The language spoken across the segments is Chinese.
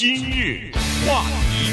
今日话题，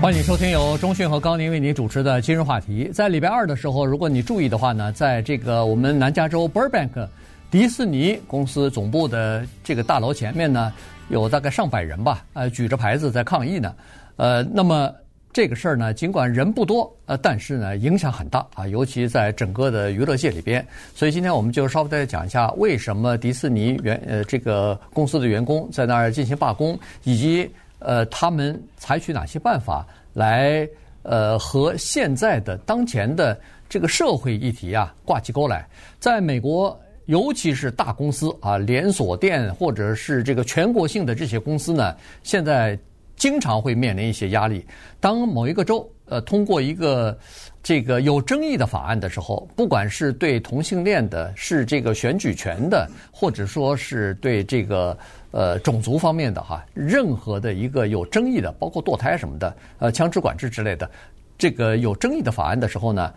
欢迎收听由中讯和高宁为您主持的今日话题。在礼拜二的时候，如果你注意的话呢，在这个我们南加州 Burbank 迪士尼公司总部的这个大楼前面呢，有大概上百人吧，呃，举着牌子在抗议呢。呃，那么。这个事儿呢，尽管人不多，呃，但是呢，影响很大啊，尤其在整个的娱乐界里边。所以今天我们就稍微再讲一下，为什么迪士尼员呃这个公司的员工在那儿进行罢工，以及呃他们采取哪些办法来呃和现在的当前的这个社会议题啊挂起钩来。在美国，尤其是大公司啊，连锁店或者是这个全国性的这些公司呢，现在。经常会面临一些压力。当某一个州呃通过一个这个有争议的法案的时候，不管是对同性恋的，是这个选举权的，或者说是对这个呃种族方面的哈，任何的一个有争议的，包括堕胎什么的，呃枪支管制之类的，这个有争议的法案的时候呢，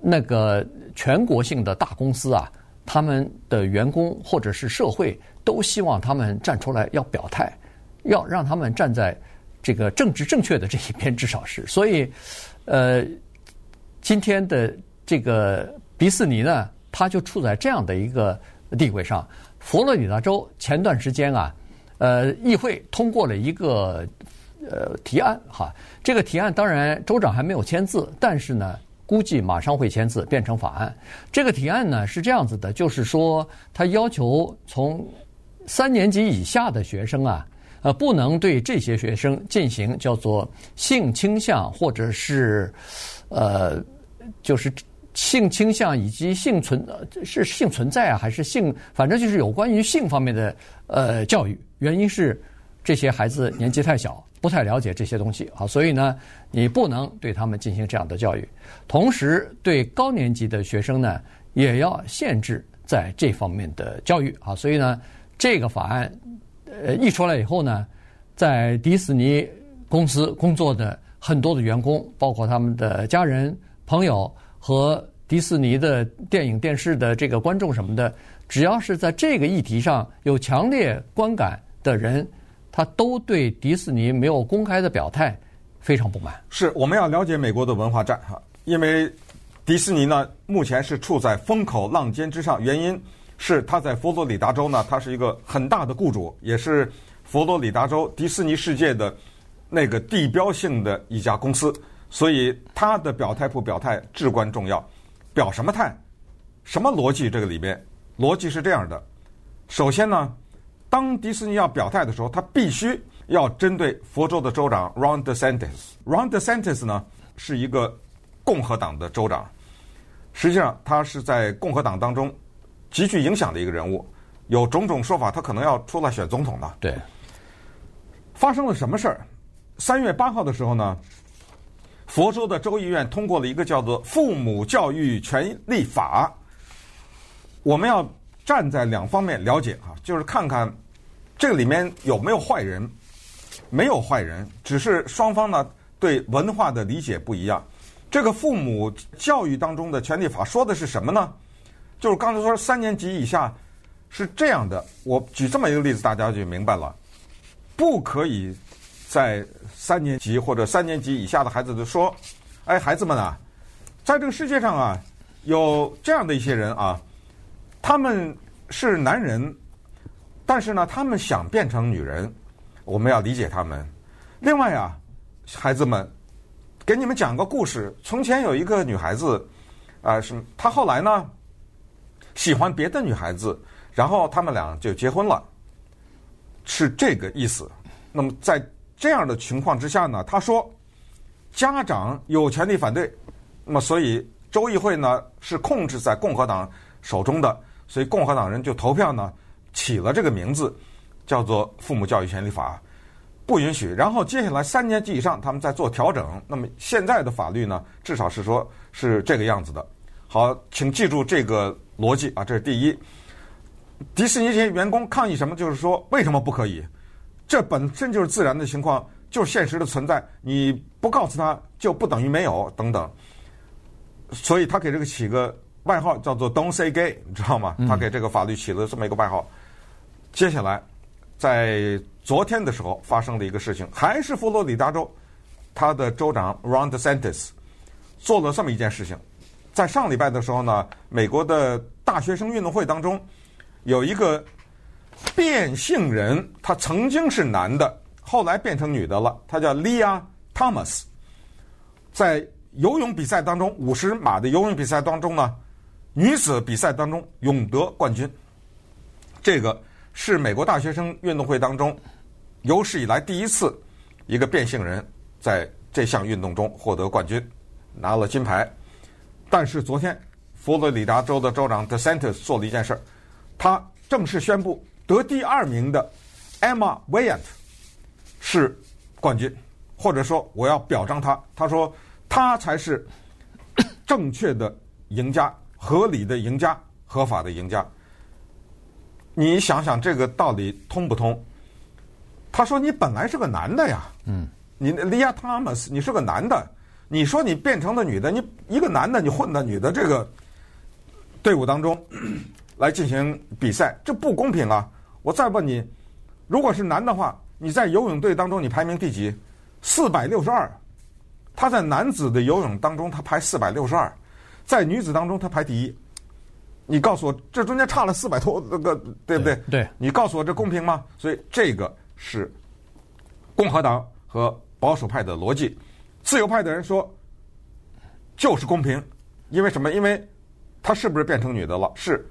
那个全国性的大公司啊，他们的员工或者是社会都希望他们站出来要表态。要让他们站在这个政治正确的这一边，至少是。所以，呃，今天的这个迪士尼呢，他就处在这样的一个地位上。佛罗里达州前段时间啊，呃，议会通过了一个呃提案哈，这个提案当然州长还没有签字，但是呢，估计马上会签字变成法案。这个提案呢是这样子的，就是说他要求从三年级以下的学生啊。呃，不能对这些学生进行叫做性倾向，或者是，呃，就是性倾向以及性存是性存在啊，还是性，反正就是有关于性方面的呃教育。原因是这些孩子年纪太小，不太了解这些东西啊，所以呢，你不能对他们进行这样的教育。同时，对高年级的学生呢，也要限制在这方面的教育啊。所以呢，这个法案。呃，一出来以后呢，在迪士尼公司工作的很多的员工，包括他们的家人、朋友和迪士尼的电影、电视的这个观众什么的，只要是在这个议题上有强烈观感的人，他都对迪士尼没有公开的表态非常不满。是，我们要了解美国的文化战哈，因为迪士尼呢目前是处在风口浪尖之上，原因。是他在佛罗里达州呢，他是一个很大的雇主，也是佛罗里达州迪士尼世界的那个地标性的一家公司，所以他的表态不表态至关重要。表什么态？什么逻辑？这个里边逻辑是这样的：首先呢，当迪士尼要表态的时候，他必须要针对佛州的州长 Ron DeSantis。Ron DeSantis 呢是一个共和党的州长，实际上他是在共和党当中。极具影响的一个人物，有种种说法，他可能要出来选总统的。对，发生了什么事儿？三月八号的时候呢，佛州的州议院通过了一个叫做《父母教育权利法》。我们要站在两方面了解啊，就是看看这个里面有没有坏人。没有坏人，只是双方呢对文化的理解不一样。这个父母教育当中的权利法说的是什么呢？就是刚才说三年级以下是这样的，我举这么一个例子，大家就明白了。不可以在三年级或者三年级以下的孩子就说：“哎，孩子们啊，在这个世界上啊，有这样的一些人啊，他们是男人，但是呢，他们想变成女人，我们要理解他们。另外啊，孩子们，给你们讲个故事：从前有一个女孩子啊，是她后来呢。”喜欢别的女孩子，然后他们俩就结婚了，是这个意思。那么在这样的情况之下呢，他说家长有权利反对，那么所以州议会呢是控制在共和党手中的，所以共和党人就投票呢起了这个名字，叫做《父母教育权利法》，不允许。然后接下来三年级以上他们再做调整，那么现在的法律呢，至少是说是这个样子的。好，请记住这个。逻辑啊，这是第一。迪士尼这些员工抗议什么？就是说，为什么不可以？这本身就是自然的情况，就是现实的存在。你不告诉他，就不等于没有等等。所以他给这个起个外号叫做 “Don't Say Gay”，你知道吗？他给这个法律起了这么一个外号。接下来，在昨天的时候发生的一个事情，还是佛罗里达州，他的州长 Ron DeSantis 做了这么一件事情。在上礼拜的时候呢，美国的大学生运动会当中，有一个变性人，他曾经是男的，后来变成女的了，他叫 Lia Thomas，在游泳比赛当中，五十码的游泳比赛当中呢，女子比赛当中勇夺冠军。这个是美国大学生运动会当中有史以来第一次，一个变性人在这项运动中获得冠军，拿了金牌。但是昨天，佛罗里达州的州长 DeSantis 做了一件事儿，他正式宣布得第二名的 Emma Wyant 是冠军，或者说我要表彰他。他说他才是正确的赢家、合理的赢家、合法的赢家。你想想这个道理通不通？他说你本来是个男的呀，嗯，你 Lia Thomas 你是个男的。你说你变成了女的，你一个男的你混到女的这个队伍当中来进行比赛，这不公平啊！我再问你，如果是男的话，你在游泳队当中你排名第几？四百六十二。他在男子的游泳当中他排四百六十二，在女子当中他排第一。你告诉我，这中间差了四百多那个，对不对？对。你告诉我这公平吗？所以这个是共和党和保守派的逻辑。自由派的人说，就是公平，因为什么？因为她是不是变成女的了？是，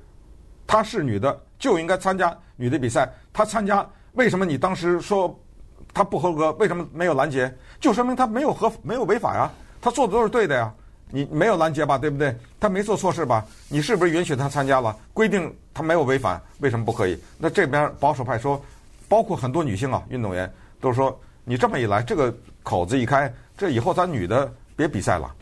她是女的就应该参加女的比赛。她参加，为什么你当时说她不合格？为什么没有拦截？就说明她没有合没有违法呀，她做的都是对的呀。你没有拦截吧？对不对？她没做错事吧？你是不是允许她参加了？规定她没有违反，为什么不可以？那这边保守派说，包括很多女性啊，运动员都说，你这么一来，这个口子一开。这以后咱女的别比赛了，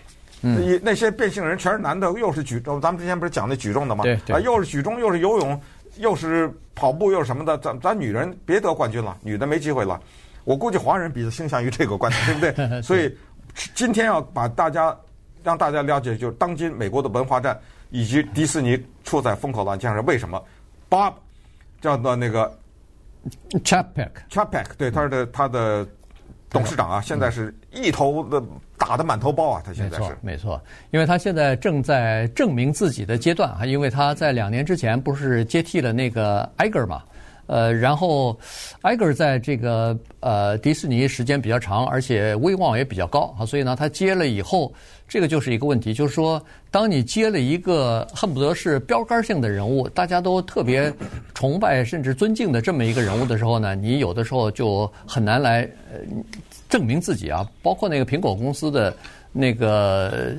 嗯，那些变性人全是男的，又是举重，咱们之前不是讲那举重的吗？对，对啊，又是举重，又是游泳，又是跑步，又是什么的，咱咱女人别得冠军了，女的没机会了。我估计华人比较倾向于这个观点，对不对？所以今天要把大家让大家了解，就是当今美国的文化战以及迪士尼处在风口浪尖上，为什么？Bob 叫做那个 Chapek，Chapek，对，他是的，他的。董事长啊，现在是一头的打得满头包啊，他现在是。没错，没错，因为他现在正在证明自己的阶段啊，因为他在两年之前不是接替了那个艾格嘛，呃，然后艾格在这个呃迪士尼时间比较长，而且威望也比较高啊，所以呢，他接了以后，这个就是一个问题，就是说，当你接了一个恨不得是标杆性的人物，大家都特别崇拜甚至尊敬的这么一个人物的时候呢，你有的时候就很难来呃。证明自己啊，包括那个苹果公司的那个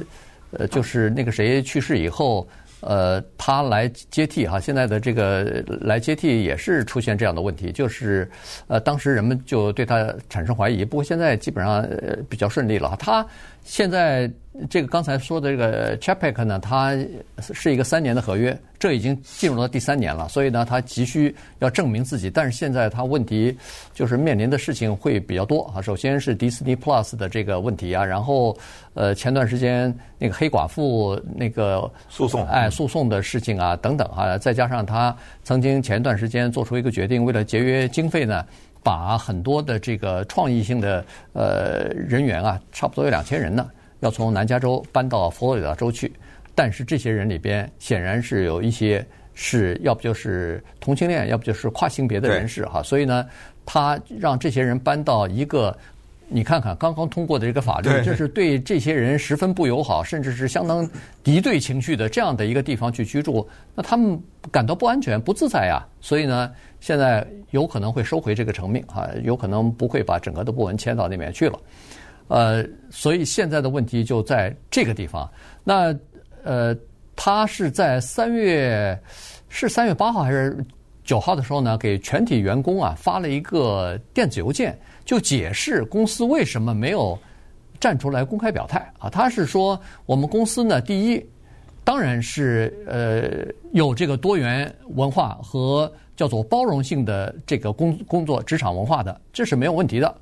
呃，就是那个谁去世以后，呃，他来接替哈，现在的这个来接替也是出现这样的问题，就是呃，当时人们就对他产生怀疑，不过现在基本上比较顺利了，他。现在这个刚才说的这个 Chapek 呢，它是一个三年的合约，这已经进入到第三年了，所以呢，他急需要证明自己。但是现在他问题就是面临的事情会比较多啊。首先是 Disney Plus 的这个问题啊，然后呃前段时间那个黑寡妇那个诉讼，哎诉讼的事情啊等等啊，再加上他曾经前段时间做出一个决定，为了节约经费呢。把很多的这个创意性的呃人员啊，差不多有两千人呢，要从南加州搬到佛罗里达州去。但是这些人里边显然是有一些是要不就是同性恋，要不就是跨性别的人士哈。所以呢，他让这些人搬到一个你看看刚刚通过的这个法律，这是对这些人十分不友好，甚至是相当敌对情绪的这样的一个地方去居住，那他们感到不安全、不自在呀。所以呢。现在有可能会收回这个成命啊，有可能不会把整个的部门迁到那边去了，呃，所以现在的问题就在这个地方。那呃，他是在三月是三月八号还是九号的时候呢，给全体员工啊发了一个电子邮件，就解释公司为什么没有站出来公开表态啊。他是说，我们公司呢，第一当然是呃有这个多元文化和。叫做包容性的这个工工作职场文化的，这是没有问题的。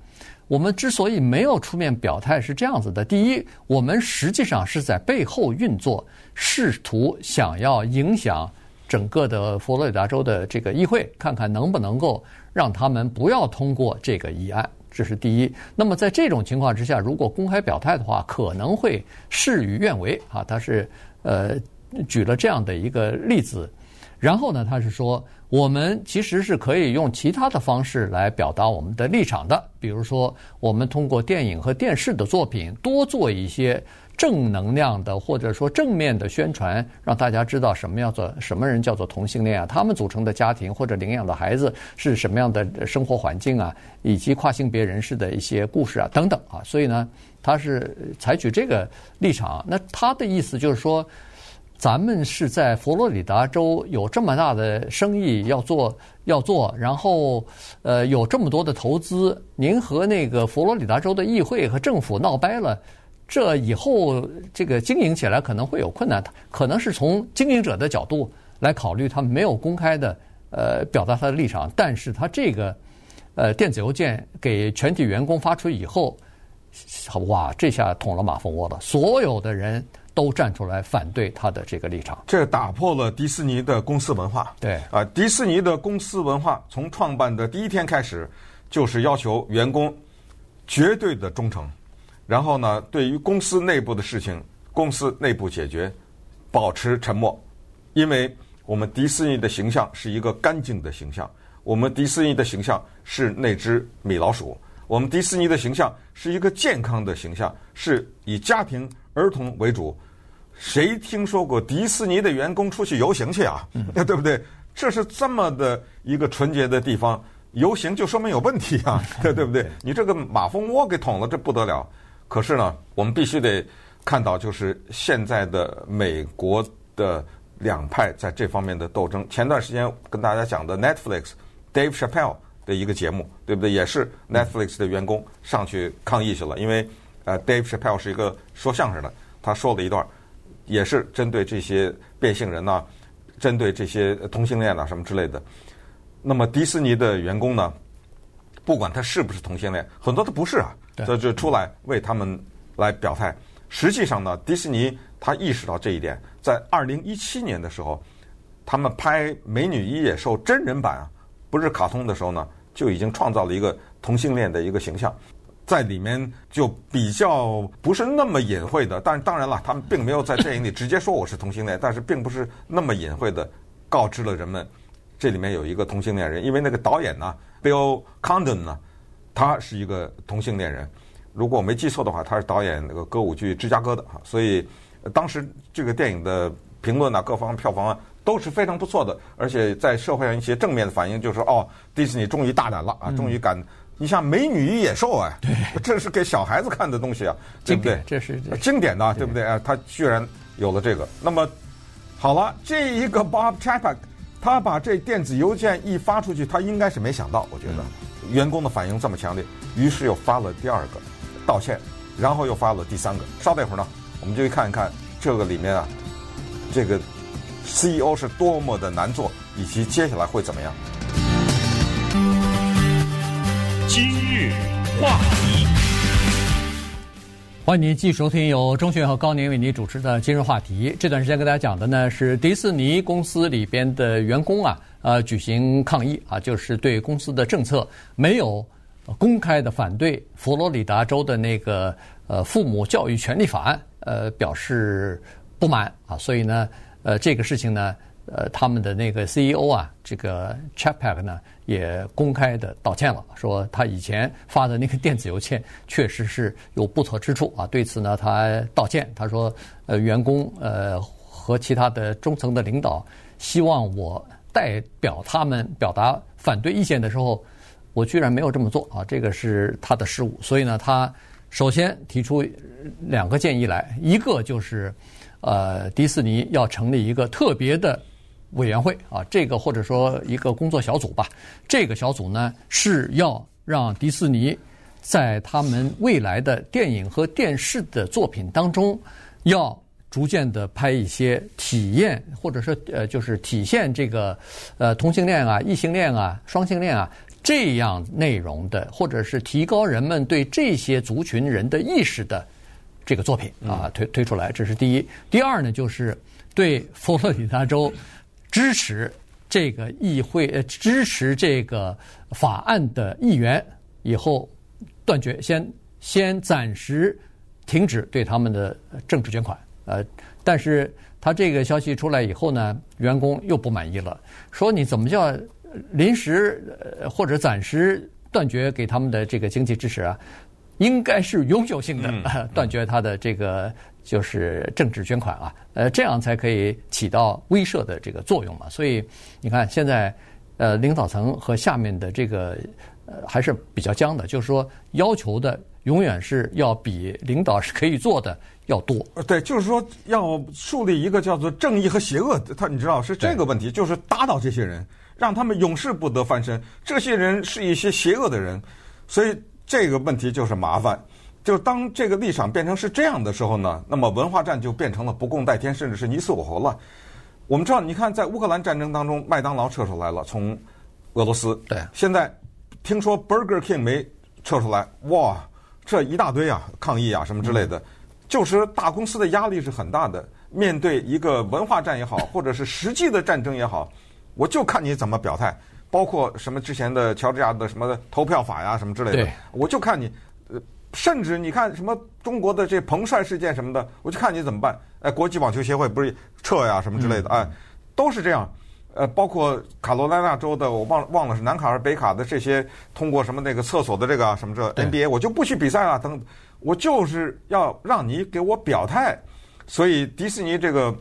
我们之所以没有出面表态是这样子的：第一，我们实际上是在背后运作，试图想要影响整个的佛罗里达州的这个议会，看看能不能够让他们不要通过这个议案。这是第一。那么在这种情况之下，如果公开表态的话，可能会事与愿违啊。他是呃举了这样的一个例子，然后呢，他是说我们其实是可以用其他的方式来表达我们的立场的，比如说我们通过电影和电视的作品多做一些。正能量的，或者说正面的宣传，让大家知道什么叫做什么人叫做同性恋啊？他们组成的家庭或者领养的孩子是什么样的生活环境啊？以及跨性别人士的一些故事啊，等等啊。所以呢，他是采取这个立场。那他的意思就是说，咱们是在佛罗里达州有这么大的生意要做要做，然后呃有这么多的投资，您和那个佛罗里达州的议会和政府闹掰了。这以后这个经营起来可能会有困难，可能是从经营者的角度来考虑，他没有公开的呃表达他的立场，但是他这个呃电子邮件给全体员工发出以后，哇，这下捅了马蜂窝了，所有的人都站出来反对他的这个立场，这打破了迪士尼的公司文化。对。啊，迪士尼的公司文化从创办的第一天开始，就是要求员工绝对的忠诚。然后呢，对于公司内部的事情，公司内部解决，保持沉默，因为我们迪士尼的形象是一个干净的形象，我们迪士尼的形象是那只米老鼠，我们迪士尼的形象是一个健康的形象，是以家庭儿童为主。谁听说过迪士尼的员工出去游行去啊？对不对？这是这么的一个纯洁的地方，游行就说明有问题啊，对 对不对？你这个马蜂窝给捅了，这不得了。可是呢，我们必须得看到，就是现在的美国的两派在这方面的斗争。前段时间跟大家讲的 Netflix Dave Chappelle 的一个节目，对不对？也是 Netflix 的员工上去抗议去了，因为呃，Dave Chappelle 是一个说相声的，他说了一段，也是针对这些变性人呐，针对这些同性恋呐什么之类的。那么迪士尼的员工呢，不管他是不是同性恋，很多都不是啊。这就出来为他们来表态。实际上呢，迪士尼他意识到这一点，在二零一七年的时候，他们拍《美女与野兽》真人版啊，不是卡通的时候呢，就已经创造了一个同性恋的一个形象，在里面就比较不是那么隐晦的。但是当然了，他们并没有在电影里直接说我是同性恋，但是并不是那么隐晦的告知了人们，这里面有一个同性恋人。因为那个导演呢，Bill Condon 呢。他是一个同性恋人，如果我没记错的话，他是导演那个歌舞剧《芝加哥》的哈，所以当时这个电影的评论啊，各方票房啊都是非常不错的，而且在社会上一些正面的反应就是，哦，迪士尼终于大胆了啊，终于敢，你像《美女与野兽》啊，对，这是给小孩子看的东西啊，对不对？这是经典的，对不对啊？他居然有了这个，那么好了，这一个 Bob Chapek，他把这电子邮件一发出去，他应该是没想到，我觉得。员工的反应这么强烈，于是又发了第二个道歉，然后又发了第三个。稍等一会儿呢，我们就去看一看这个里面啊，这个 CEO 是多么的难做，以及接下来会怎么样。话题，欢迎您继续收听由钟迅和高宁为您主持的《今日话题》。这段时间跟大家讲的呢是迪士尼公司里边的员工啊。呃，举行抗议啊，就是对公司的政策没有公开的反对佛罗里达州的那个呃父母教育权利法案，呃表示不满啊，所以呢，呃这个事情呢，呃他们的那个 CEO 啊，这个 Chapek 呢也公开的道歉了，说他以前发的那个电子邮件确实是有不妥之处啊，对此呢他道歉，他说呃员工呃和其他的中层的领导希望我。代表他们表达反对意见的时候，我居然没有这么做啊！这个是他的失误。所以呢，他首先提出两个建议来，一个就是，呃，迪士尼要成立一个特别的委员会啊，这个或者说一个工作小组吧。这个小组呢是要让迪士尼在他们未来的电影和电视的作品当中要。逐渐的拍一些体验，或者说呃，就是体现这个呃同性恋啊、异性恋啊、双性恋啊这样内容的，或者是提高人们对这些族群人的意识的这个作品啊推推出来，这是第一。第二呢，就是对佛罗里达州支持这个议会呃支持这个法案的议员以后断绝先先暂时停止对他们的政治捐款。呃，但是他这个消息出来以后呢，员工又不满意了，说你怎么叫临时或者暂时断绝给他们的这个经济支持啊？应该是永久性的 断绝他的这个就是政治捐款啊，呃，这样才可以起到威慑的这个作用嘛。所以你看，现在呃，领导层和下面的这个呃还是比较僵的，就是说要求的永远是要比领导是可以做的要多。对，就是说要树立一个叫做正义和邪恶，他你知道是这个问题，就是打倒这些人，让他们永世不得翻身。这些人是一些邪恶的人，所以。这个问题就是麻烦，就当这个立场变成是这样的时候呢，那么文化战就变成了不共戴天，甚至是你死我活了。我们知道，你看在乌克兰战争当中，麦当劳撤出来了，从俄罗斯。对。现在听说 Burger King 没撤出来，哇，这一大堆啊，抗议啊什么之类的，嗯、就是大公司的压力是很大的。面对一个文化战也好，或者是实际的战争也好，我就看你怎么表态。包括什么之前的乔治亚的什么投票法呀，什么之类的，我就看你，呃，甚至你看什么中国的这彭帅事件什么的，我就看你怎么办。哎，国际网球协会不是撤呀什么之类的，哎，都是这样。呃，包括卡罗来纳州的，我忘忘了是南卡还是北卡的这些通过什么那个厕所的这个什么这 NBA，我就不去比赛了。等，我就是要让你给我表态。所以迪士尼这个。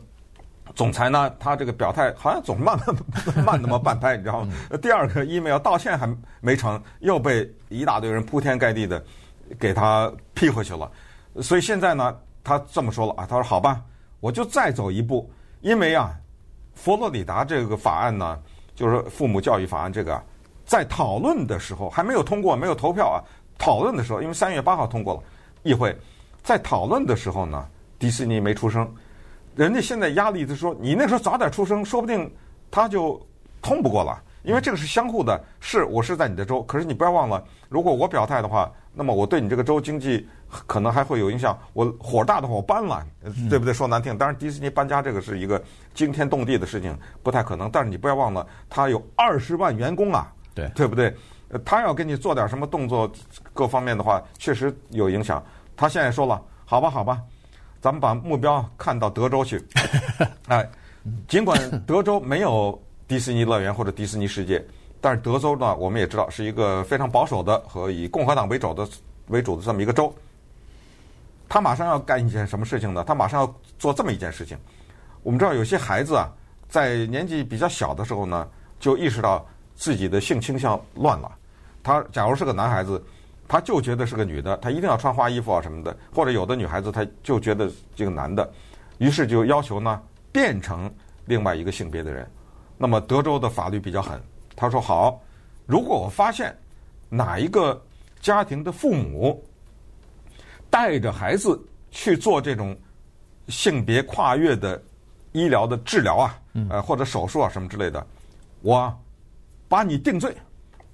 总裁呢，他这个表态好像总慢慢慢那么半拍，你知道吗？第二个 email 道歉还没成，又被一大堆人铺天盖地的给他批回去了。所以现在呢，他这么说了啊，他说好吧，我就再走一步，因为啊，佛罗里达这个法案呢，就是父母教育法案这个，在讨论的时候还没有通过，没有投票啊。讨论的时候，因为三月八号通过了，议会在讨论的时候呢，迪士尼没出声。人家现在压力就说，你那时候早点出声，说不定他就通不过了。因为这个是相互的，是我是在你的州，可是你不要忘了，如果我表态的话，那么我对你这个州经济可能还会有影响。我火大的话，我搬了，对不对？说难听，当然迪士尼搬家这个是一个惊天动地的事情，不太可能。但是你不要忘了，他有二十万员工啊，对对不对？他要给你做点什么动作，各方面的话，确实有影响。他现在说了，好吧，好吧。咱们把目标看到德州去，哎，尽管德州没有迪士尼乐园或者迪士尼世界，但是德州呢，我们也知道是一个非常保守的和以共和党为主的为主的这么一个州。他马上要干一件什么事情呢？他马上要做这么一件事情。我们知道有些孩子啊，在年纪比较小的时候呢，就意识到自己的性倾向乱了。他假如是个男孩子。他就觉得是个女的，他一定要穿花衣服啊什么的，或者有的女孩子，她就觉得这个男的，于是就要求呢变成另外一个性别的人。那么德州的法律比较狠，他说好，如果我发现哪一个家庭的父母带着孩子去做这种性别跨越的医疗的治疗啊，呃或者手术啊什么之类的，我把你定罪，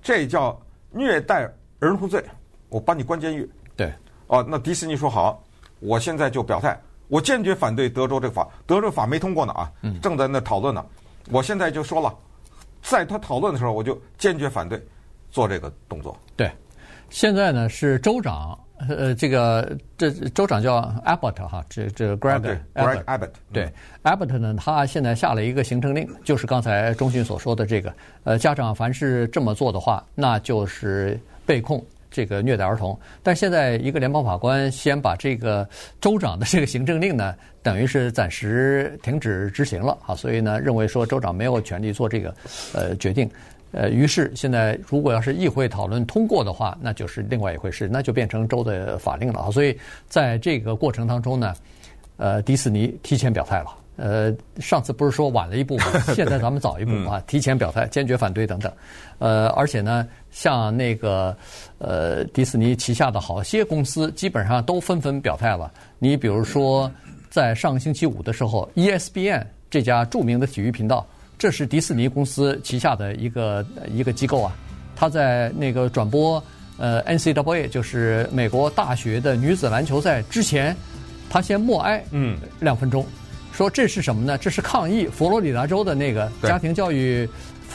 这叫虐待儿童罪。我把你关监狱。对，哦，那迪士尼说好，我现在就表态，我坚决反对德州这个法，德州法没通过呢啊，正在那讨论呢。我现在就说了，在他讨论的时候，我就坚决反对做这个动作。对，现在呢是州长，呃，这个这州长叫 Abbott 哈，这这 Greg Greg Abbott，对 Abbott 呢，他现在下了一个行政令，就是刚才中迅所说的这个，呃，家长凡是这么做的话，那就是被控。这个虐待儿童，但现在一个联邦法官先把这个州长的这个行政令呢，等于是暂时停止执行了啊，所以呢，认为说州长没有权利做这个呃决定，呃，于是现在如果要是议会讨论通过的话，那就是另外一回事，那就变成州的法令了啊。所以在这个过程当中呢，呃，迪士尼提前表态了。呃，上次不是说晚了一步吗？现在咱们早一步啊，提前表态，坚决反对等等。呃，而且呢，像那个呃迪士尼旗下的好些公司，基本上都纷纷表态了。你比如说，在上个星期五的时候，ESPN 这家著名的体育频道，这是迪士尼公司旗下的一个一个机构啊。他在那个转播呃 NCAA，就是美国大学的女子篮球赛之前，他先默哀嗯两分钟。说这是什么呢？这是抗议佛罗里达州的那个家庭教育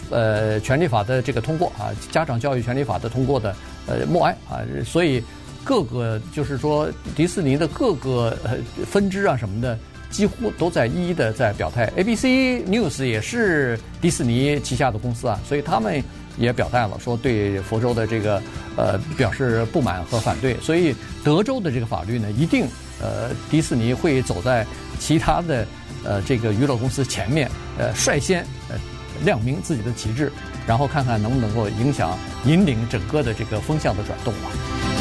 呃权利法的这个通过啊，家长教育权利法的通过的呃默哀啊，所以各个就是说迪士尼的各个呃分支啊什么的。几乎都在一一的在表态，ABC News 也是迪士尼旗下的公司啊，所以他们也表态了，说对佛州的这个呃表示不满和反对。所以德州的这个法律呢，一定呃迪士尼会走在其他的呃这个娱乐公司前面，呃率先呃亮明自己的旗帜，然后看看能不能够影响引领整个的这个风向的转动啊。